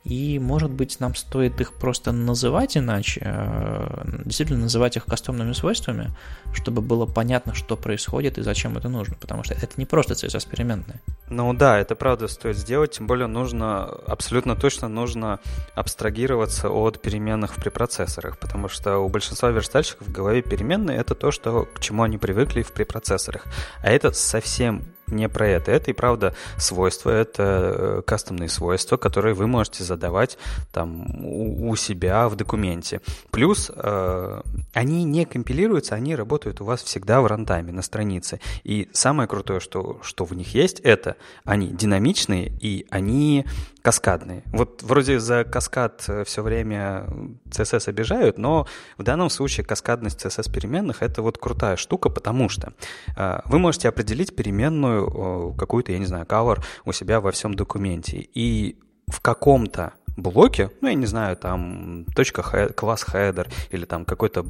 и, может быть, нам стоит их просто называть иначе, э, действительно называть их кастомными свойствами, чтобы было понятно, что происходит и зачем это нужно, потому что это не просто CSS переменные. Ну да, это правда стоит сделать, тем более нужно, абсолютно точно нужно абстрагироваться от переменных в препроцессорах, потому что у большинства верстальщиков в голове переменные это то, что, к чему они привыкли в препроцессорах, а это совсем не про это. Это и правда свойства, это э, кастомные свойства, которые вы можете задавать там у, у себя в документе. Плюс э, они не компилируются, они работают у вас всегда в рантайме на странице. И самое крутое, что, что в них есть, это они динамичные и они каскадные. Вот вроде за каскад э, все время CSS обижают, но в данном случае каскадность CSS переменных это вот крутая штука, потому что э, вы можете определить переменную э, какую-то, я не знаю, color у себя во всем документе. И в каком-то блоке, ну, я не знаю, там, точка класс header, или там какой-то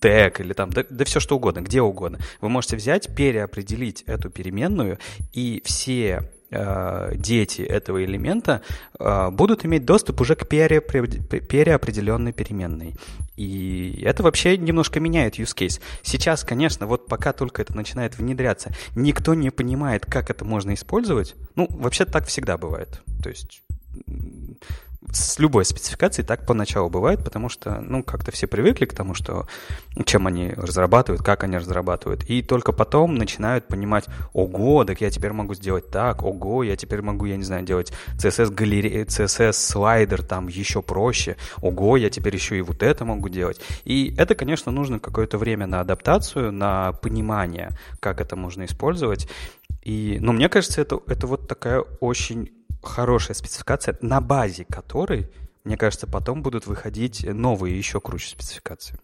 тег, или там, да, да все что угодно, где угодно. Вы можете взять, переопределить эту переменную, и все Э, дети этого элемента э, будут иметь доступ уже к переопределенной переменной. И это вообще немножко меняет use case. Сейчас, конечно, вот пока только это начинает внедряться, никто не понимает, как это можно использовать. Ну, вообще так всегда бывает. То есть с любой спецификацией так поначалу бывает, потому что, ну, как-то все привыкли к тому, что чем они разрабатывают, как они разрабатывают, и только потом начинают понимать, ого, так я теперь могу сделать так, ого, я теперь могу, я не знаю, делать CSS галерея, CSS слайдер там еще проще, ого, я теперь еще и вот это могу делать. И это, конечно, нужно какое-то время на адаптацию, на понимание, как это можно использовать. И, ну, мне кажется, это, это вот такая очень хорошая спецификация, на базе которой, мне кажется, потом будут выходить новые еще круче спецификации.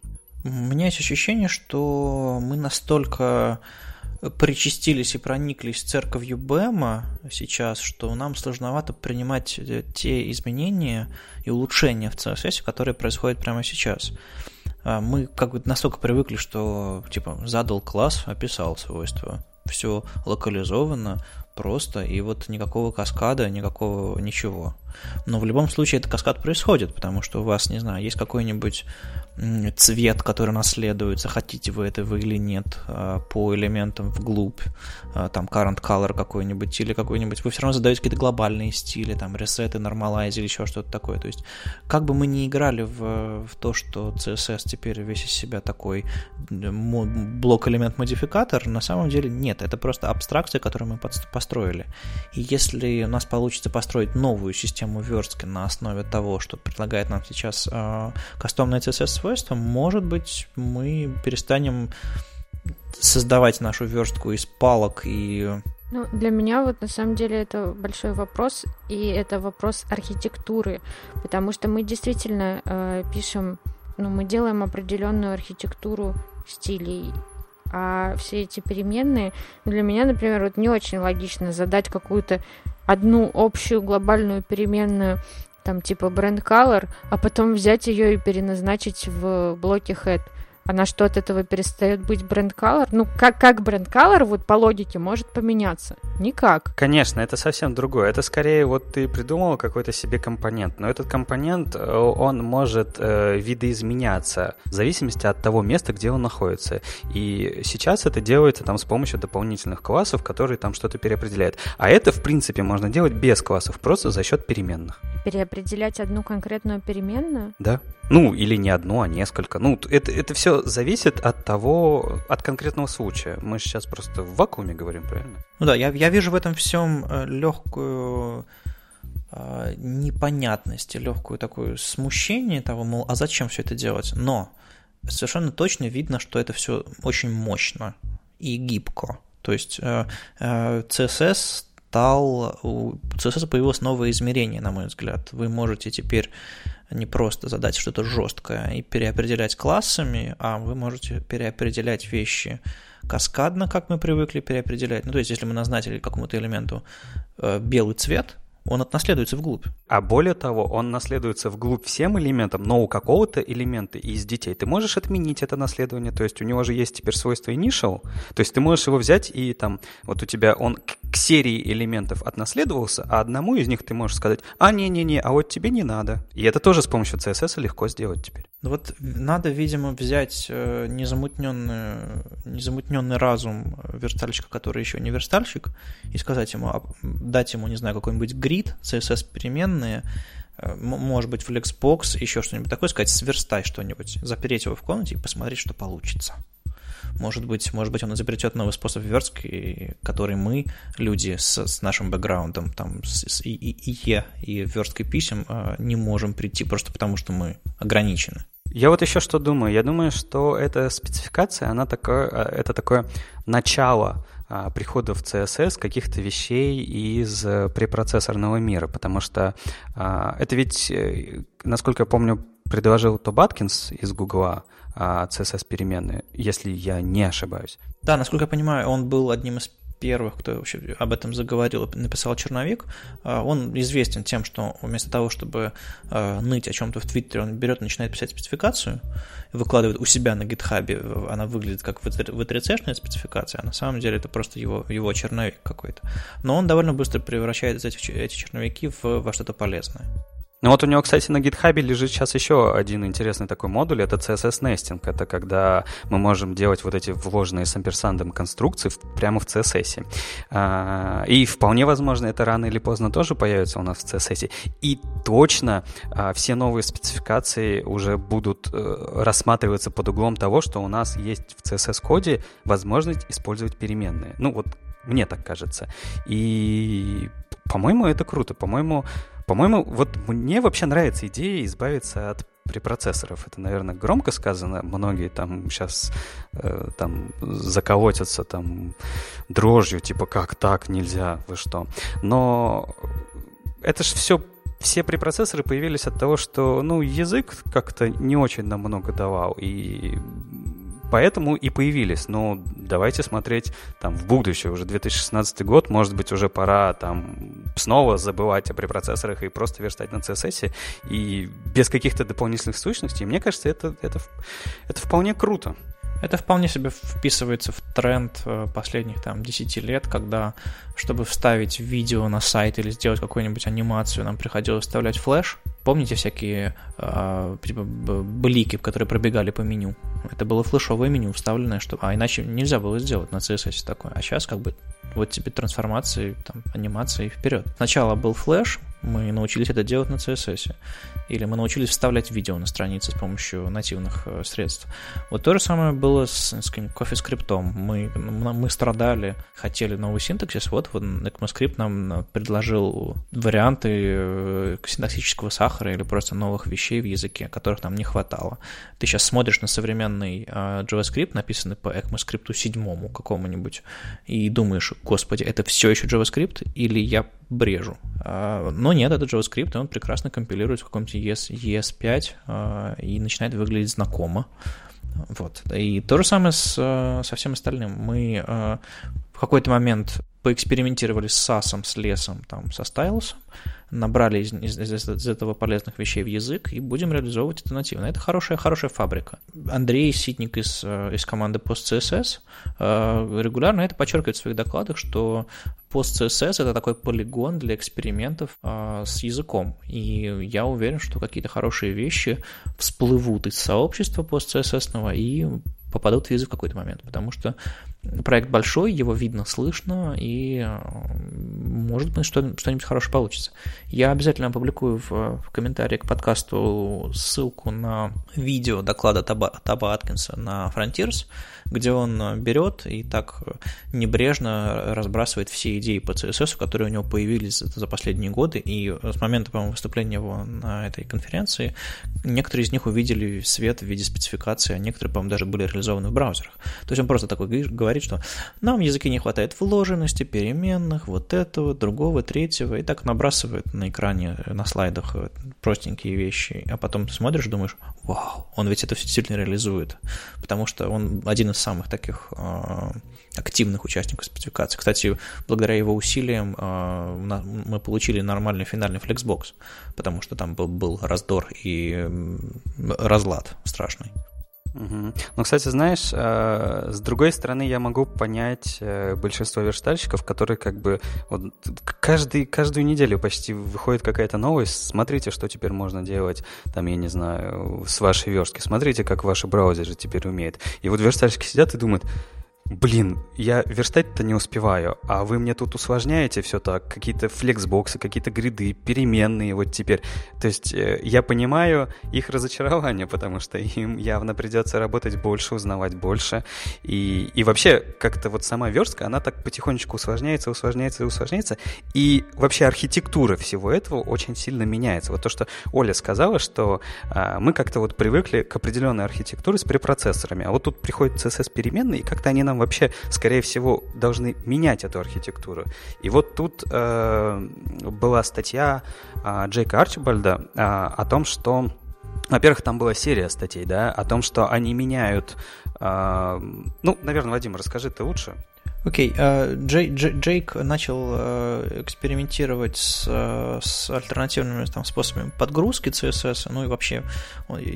У меня есть ощущение, что мы настолько причастились и прониклись церковью Бэма сейчас, что нам сложновато принимать те изменения и улучшения в CSS, которые происходят прямо сейчас. а, мы как бы настолько привыкли, что типа задал класс, описал свойства. Все локализовано, просто, и вот никакого каскада, никакого ничего. Но в любом случае этот каскад происходит, потому что у вас, не знаю, есть какой-нибудь цвет, который наследуется, хотите вы этого или нет, а, по элементам вглубь, а, там current color какой-нибудь, или какой-нибудь, вы все равно задаете какие-то глобальные стили, там reset, normalize или еще что-то такое. То есть, как бы мы ни играли в, в то, что CSS теперь весь из себя такой блок-элемент-модификатор, на самом деле нет, это просто абстракция, которую мы построили. И если у нас получится построить новую систему верстки на основе того, что предлагает нам сейчас э, кастомное CSS-свойство, может быть, мы перестанем создавать нашу верстку из палок и ну, для меня вот на самом деле это большой вопрос, и это вопрос архитектуры, потому что мы действительно э, пишем, ну, мы делаем определенную архитектуру стилей, а все эти переменные, для меня, например, вот не очень логично задать какую-то одну общую глобальную переменную, там типа бренд color, а потом взять ее и переназначить в блоке head она что от этого перестает быть бренд color? Ну, как, как бренд color вот по логике может поменяться? Никак. Конечно, это совсем другое. Это скорее вот ты придумал какой-то себе компонент, но этот компонент, э, он может э, видоизменяться в зависимости от того места, где он находится. И сейчас это делается там с помощью дополнительных классов, которые там что-то переопределяют. А это, в принципе, можно делать без классов, просто за счет переменных. Переопределять одну конкретную переменную? Да. Ну, или не одну, а несколько. Ну, это, это все зависит от того, от конкретного случая. Мы сейчас просто в вакууме говорим, правильно? Ну да, я, я вижу в этом всем э, легкую э, непонятность, легкую такое смущение того, мол, а зачем все это делать? Но совершенно точно видно, что это все очень мощно и гибко. То есть э, CSS стал, у CSS появилось новое измерение, на мой взгляд. Вы можете теперь не просто задать что-то жесткое и переопределять классами, а вы можете переопределять вещи каскадно, как мы привыкли переопределять. Ну, то есть, если мы назначили какому-то элементу э, белый цвет, он отнаследуется вглубь. А более того, он наследуется вглубь всем элементам, но у какого-то элемента из детей ты можешь отменить это наследование, то есть у него же есть теперь свойство initial, то есть ты можешь его взять и там, вот у тебя он к серии элементов отнаследовался, а одному из них ты можешь сказать, а не-не-не, а вот тебе не надо. И это тоже с помощью CSS легко сделать теперь. Ну вот надо, видимо, взять э, незамутненный, незамутненный разум верстальщика, который еще не верстальщик, и сказать ему, а, дать ему, не знаю, какой-нибудь грид, CSS-переменные, э, может быть, Flexbox, еще что-нибудь такое, сказать, сверстай что-нибудь, запереть его в комнате и посмотреть, что получится. Может быть, может быть, он изобретет новый способ верстки, который мы, люди с, с нашим бэкграундом, там, с, с и, и, и, и версткой писем, э, не можем прийти просто потому, что мы ограничены. Я вот еще что думаю. Я думаю, что эта спецификация, она такое, э, это такое начало а, прихода в CSS каких-то вещей из э, препроцессорного мира, потому что а, это ведь, э, насколько я помню, предложил Тоб Аткинс из Гугла CSS переменные, если я не ошибаюсь. Да, насколько я понимаю, он был одним из первых, кто вообще об этом заговорил и написал черновик, а, он известен тем, что вместо того, чтобы а, ныть о чем-то в Твиттере, он берет и начинает писать спецификацию, выкладывает у себя на гитхабе, она выглядит как V3C-шная спецификация, а на самом деле это просто его, его черновик какой-то. Но он довольно быстро превращает эти, эти черновики в, во что-то полезное. Ну вот у него, кстати, на GitHub лежит сейчас еще один интересный такой модуль, это CSS Nesting. Это когда мы можем делать вот эти вложенные с амперсандом конструкции прямо в CSS. А, и вполне возможно, это рано или поздно тоже появится у нас в CSS. И точно а, все новые спецификации уже будут э, рассматриваться под углом того, что у нас есть в CSS-коде возможность использовать переменные. Ну вот мне так кажется. И, по-моему, это круто. По-моему, по-моему, вот мне вообще нравится идея избавиться от препроцессоров. Это, наверное, громко сказано. Многие там сейчас э, там заколотятся там дрожью, типа как так, нельзя, вы что. Но это же все все препроцессоры появились от того, что, ну, язык как-то не очень нам много давал, и поэтому и появились. Но давайте смотреть там в будущее, уже 2016 год, может быть, уже пора там снова забывать о препроцессорах и просто верстать на CSS и без каких-то дополнительных сущностей. Мне кажется, это, это, это вполне круто. Это вполне себе вписывается в тренд э, последних там 10 лет, когда, чтобы вставить видео на сайт или сделать какую-нибудь анимацию, нам приходилось вставлять флеш. Помните всякие э, типа, блики, которые пробегали по меню? Это было флешовое меню вставленное, что... а иначе нельзя было сделать на CSS такое. А сейчас как бы вот тебе трансформации, там, анимации вперед. Сначала был флеш, мы научились это делать на CSS. Или мы научились вставлять видео на странице с помощью нативных э, средств. Вот то же самое было с, с CoffeeScript. Мы, мы страдали, хотели новый синтаксис. Вот, вот ECMAScript нам предложил варианты э, синтаксического сахара или просто новых вещей в языке, которых нам не хватало. Ты сейчас смотришь на современный э, JavaScript, написанный по ECMAScript седьмому какому-нибудь, и думаешь, господи, это все еще JavaScript, или я брежу. А, но нет, это JavaScript, и он прекрасно компилирует в каком-то ES, ES5 а, и начинает выглядеть знакомо. Вот. И то же самое с, э, со всем остальным. Мы э, какой-то момент поэкспериментировали с SAS, с лесом, там, со стайлусом, набрали из, из, из, из этого полезных вещей в язык и будем реализовывать это нативно. Это хорошая, хорошая фабрика. Андрей Ситник из, э, из команды PostCSS регулярно это подчеркивает в своих докладах, что PostCSS — это такой полигон для экспериментов с языком. И я уверен, что какие-то хорошие вещи всплывут из сообщества PostCSS и попадут в язык в какой-то момент, потому что проект большой, его видно, слышно, и может быть что-нибудь хорошее получится. Я обязательно опубликую в, в комментарии к подкасту ссылку на видео доклада Таба, Таба Аткинса на Frontiers, где он берет и так небрежно разбрасывает все идеи по CSS, которые у него появились за последние годы, и с момента, по-моему, выступления его на этой конференции, некоторые из них увидели свет в виде спецификации, а некоторые, по-моему, даже были реализованы в браузерах. То есть он просто такой говорит, что нам в языке не хватает вложенности, переменных, вот этого, другого, третьего, и так набрасывает на экране, на слайдах простенькие вещи, а потом смотришь, думаешь, вау, он ведь это все действительно реализует, потому что он один из самых таких э, активных участников спецификации. Кстати, благодаря его усилиям э, мы получили нормальный финальный флексбокс, потому что там был, был раздор и э, разлад страшный. Угу. Ну, кстати, знаешь, э, с другой стороны, я могу понять э, большинство верстальщиков, которые как бы вот, каждый, каждую неделю почти выходит какая-то новость. Смотрите, что теперь можно делать, там, я не знаю, с вашей верстки. Смотрите, как ваши браузеры теперь умеют. И вот верстальщики сидят и думают, блин, я верстать-то не успеваю, а вы мне тут усложняете все так, какие-то флексбоксы, какие-то гриды, переменные вот теперь. То есть э, я понимаю их разочарование, потому что им явно придется работать больше, узнавать больше. И, и вообще как-то вот сама верстка, она так потихонечку усложняется, усложняется и усложняется. И вообще архитектура всего этого очень сильно меняется. Вот то, что Оля сказала, что а, мы как-то вот привыкли к определенной архитектуре с препроцессорами, а вот тут приходят CSS-переменные, и как-то они нам вообще, скорее всего, должны менять эту архитектуру. И вот тут э, была статья э, Джейка Арчибальда э, о том, что во-первых, там была серия статей, да, о том, что они меняют... Э, ну, наверное, Вадим, расскажи ты лучше. Окей, okay, uh, Джей, Джей, Джейк начал uh, экспериментировать с, uh, с альтернативными там, способами подгрузки CSS, ну и вообще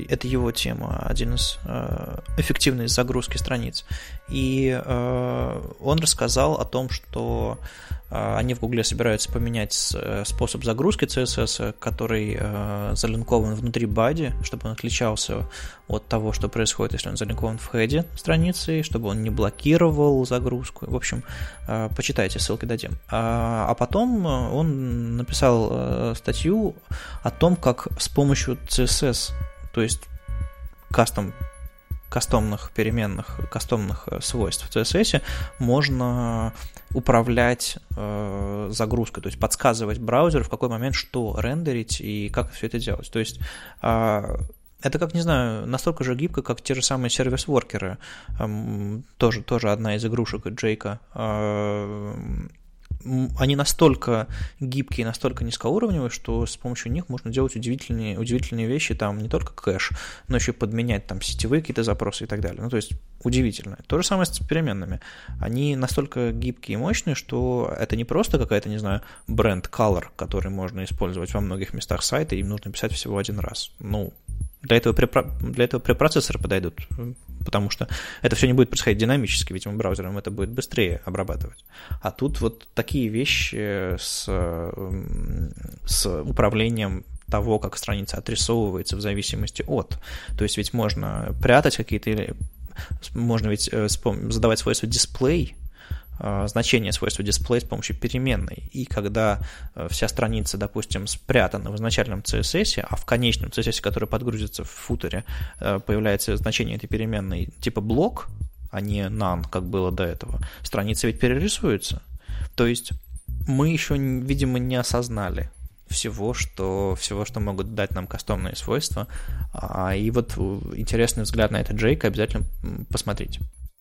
это его тема, один из uh, эффективной загрузки страниц. И он рассказал о том, что а, они в Гугле собираются поменять э, способ загрузки CSS, который э, залинкован внутри бади, чтобы он отличался от того, что происходит, если он залинкован в хеде страницы, чтобы он не блокировал загрузку. В общем, э, почитайте, ссылки дадим. А, а потом он написал статью о том, как с помощью CSS, то есть кастом кастомных переменных, кастомных свойств в CSS можно управлять э, загрузкой, то есть подсказывать браузеру, в какой момент что рендерить и как все это делать. То есть э, это, как не знаю, настолько же гибко, как те же самые сервис-воркеры. Эм, тоже, тоже одна из игрушек Джейка. Э, они настолько гибкие, настолько низкоуровневые, что с помощью них можно делать удивительные, удивительные вещи, там не только кэш, но еще подменять там сетевые какие-то запросы и так далее. Ну, то есть удивительно. То же самое с переменными. Они настолько гибкие и мощные, что это не просто какая-то, не знаю, бренд color, который можно использовать во многих местах сайта, им нужно писать всего один раз. Ну, для этого, для этого препроцессоры подойдут, потому что это все не будет происходить динамически, видимо, браузером это будет быстрее обрабатывать. А тут вот такие вещи с, с управлением того, как страница отрисовывается в зависимости от. То есть ведь можно прятать какие-то или можно ведь э, задавать свойства дисплей, Э, значение свойства display с помощью переменной. И когда э, вся страница, допустим, спрятана в изначальном CSS, а в конечном CSS, который подгрузится в футере, э, появляется значение этой переменной типа блок, а не none, как было до этого, страница ведь перерисуется. То есть мы еще, видимо, не осознали всего, что, всего, что могут дать нам кастомные свойства. А, и вот интересный взгляд на это Джейка обязательно посмотрите.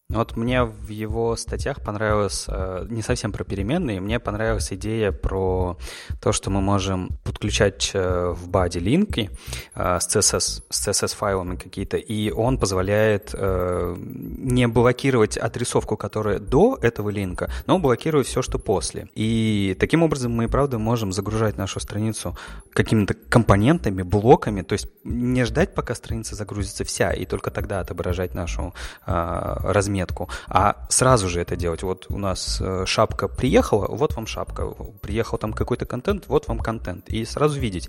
Вот мне в его статьях понравилось, э, не совсем про переменные, мне понравилась идея про то, что мы можем подключать э, в баде линки э, с CSS, с CSS файлами какие-то, и он позволяет не блокировать отрисовку, которая до этого линка, но блокировать все, что после. И таким образом мы, правда, можем загружать нашу страницу какими-то компонентами, блоками, то есть не ждать, пока страница загрузится вся, и только тогда отображать нашу размер метку, а сразу же это делать. Вот у нас э, шапка приехала, вот вам шапка. Приехал там какой-то контент, вот вам контент. И сразу видеть.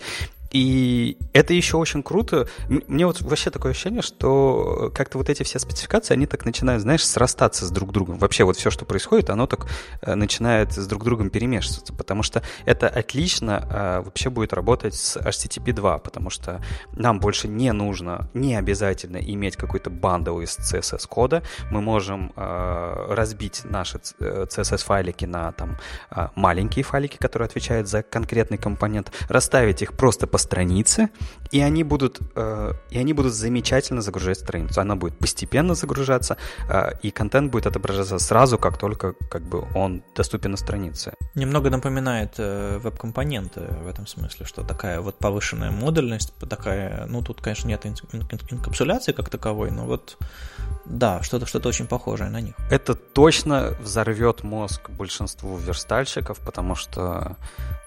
И это еще очень круто. Мне вот вообще такое ощущение, что как-то вот эти все спецификации, они так начинают, знаешь, срастаться с друг другом. Вообще вот все, что происходит, оно так э, начинает с друг другом перемешиваться, потому что это отлично э, вообще будет работать с HTTP 2, потому что нам больше не нужно, не обязательно иметь какой-то бандл из CSS-кода. Мы можем э, разбить наши CSS-файлики на там маленькие файлики, которые отвечают за конкретный компонент, расставить их просто по по странице, и они будут, э, и они будут замечательно загружать страницу. Она будет постепенно загружаться, э, и контент будет отображаться сразу, как только как бы он доступен на странице. Немного напоминает э, веб-компоненты в этом смысле, что такая вот повышенная модульность, такая, ну тут, конечно, нет инкапсуляции как таковой, но вот да, что-то что очень похожее на них. Это точно взорвет мозг большинству верстальщиков, потому что,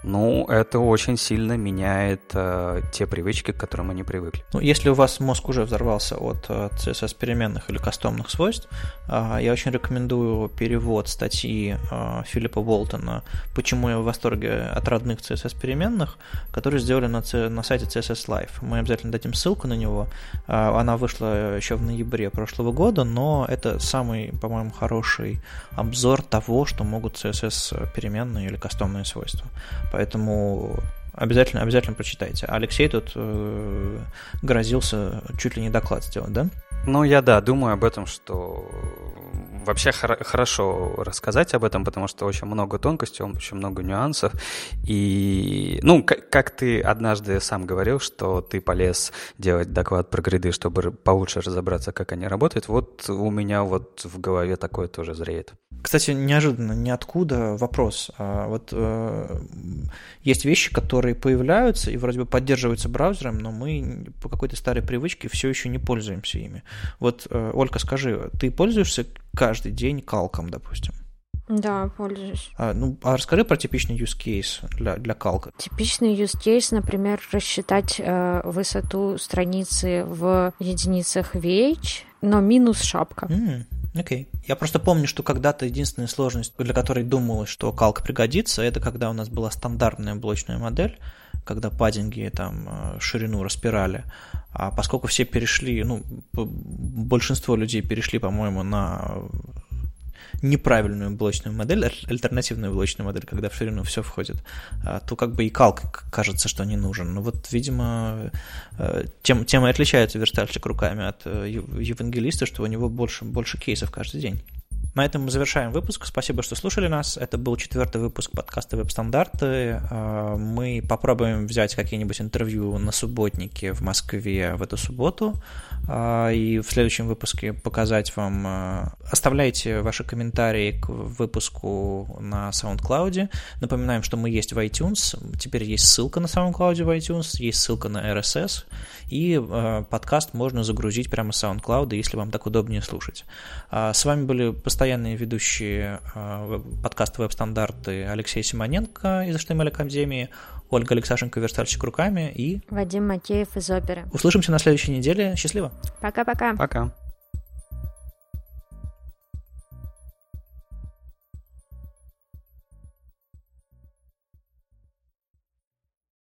ну, это очень сильно меняет э, те привычки, к которым они привыкли. Ну, если у вас мозг уже взорвался от э, CSS переменных или кастомных свойств, э, я очень рекомендую перевод статьи э, Филиппа Болтона «Почему я в восторге от родных CSS переменных», которые сделали на, на сайте CSS Live. Мы обязательно дадим ссылку на него. Э, она вышла еще в ноябре прошлого года года, но это самый, по-моему, хороший обзор того, что могут CSS переменные или кастомные свойства. Поэтому обязательно, обязательно прочитайте. Алексей тут э, грозился чуть ли не доклад сделать, да? Ну, я да, думаю об этом, что вообще хор- хорошо рассказать об этом, потому что очень много тонкостей, очень много нюансов. И, ну, как, как ты однажды сам говорил, что ты полез делать доклад про гриды, чтобы получше разобраться, как они работают, вот у меня вот в голове такое тоже зреет. Кстати, неожиданно, ниоткуда вопрос. А вот э, есть вещи, которые появляются и вроде бы поддерживаются браузером, но мы по какой-то старой привычке все еще не пользуемся ими. Вот, э, Ольга, скажи, ты пользуешься каждый день калком, допустим? Да, пользуюсь. А, ну, а расскажи про типичный use case для, для калка. Типичный use case, например, рассчитать э, высоту страницы в единицах VH, но минус шапка. Mm. Окей. Okay. Я просто помню, что когда-то единственная сложность, для которой думалось, что калка пригодится, это когда у нас была стандартная блочная модель, когда паддинги там э, ширину распирали. А поскольку все перешли, ну, большинство людей перешли, по-моему, на неправильную блочную модель, альтернативную блочную модель, когда в ширину все входит, а, то как бы и калк кажется, что не нужен. Ну вот, видимо, э, тем, тем и отличается верстальщик руками от э, евангелиста, что у него больше, больше кейсов каждый день. На этом мы завершаем выпуск. Спасибо, что слушали нас. Это был четвертый выпуск подкаста «Веб-стандарты». А, мы попробуем взять какие-нибудь интервью на субботнике в Москве в эту субботу а, и в следующем выпуске показать вам. А, оставляйте ваши комментарии к выпуску на SoundCloud. Напоминаем, что мы есть в iTunes. Теперь есть ссылка на SoundCloud в iTunes, есть ссылка на RSS, и подкаст можно загрузить прямо с SoundCloud, если вам так удобнее слушать. С вами были постоянные ведущие подкаста «Веб-стандарты» Алексей Симоненко из HTML Академии, Ольга Алексашенко, верстальщик руками и... Вадим Макеев из оперы. Услышимся на следующей неделе. Счастливо. Пока-пока. Пока.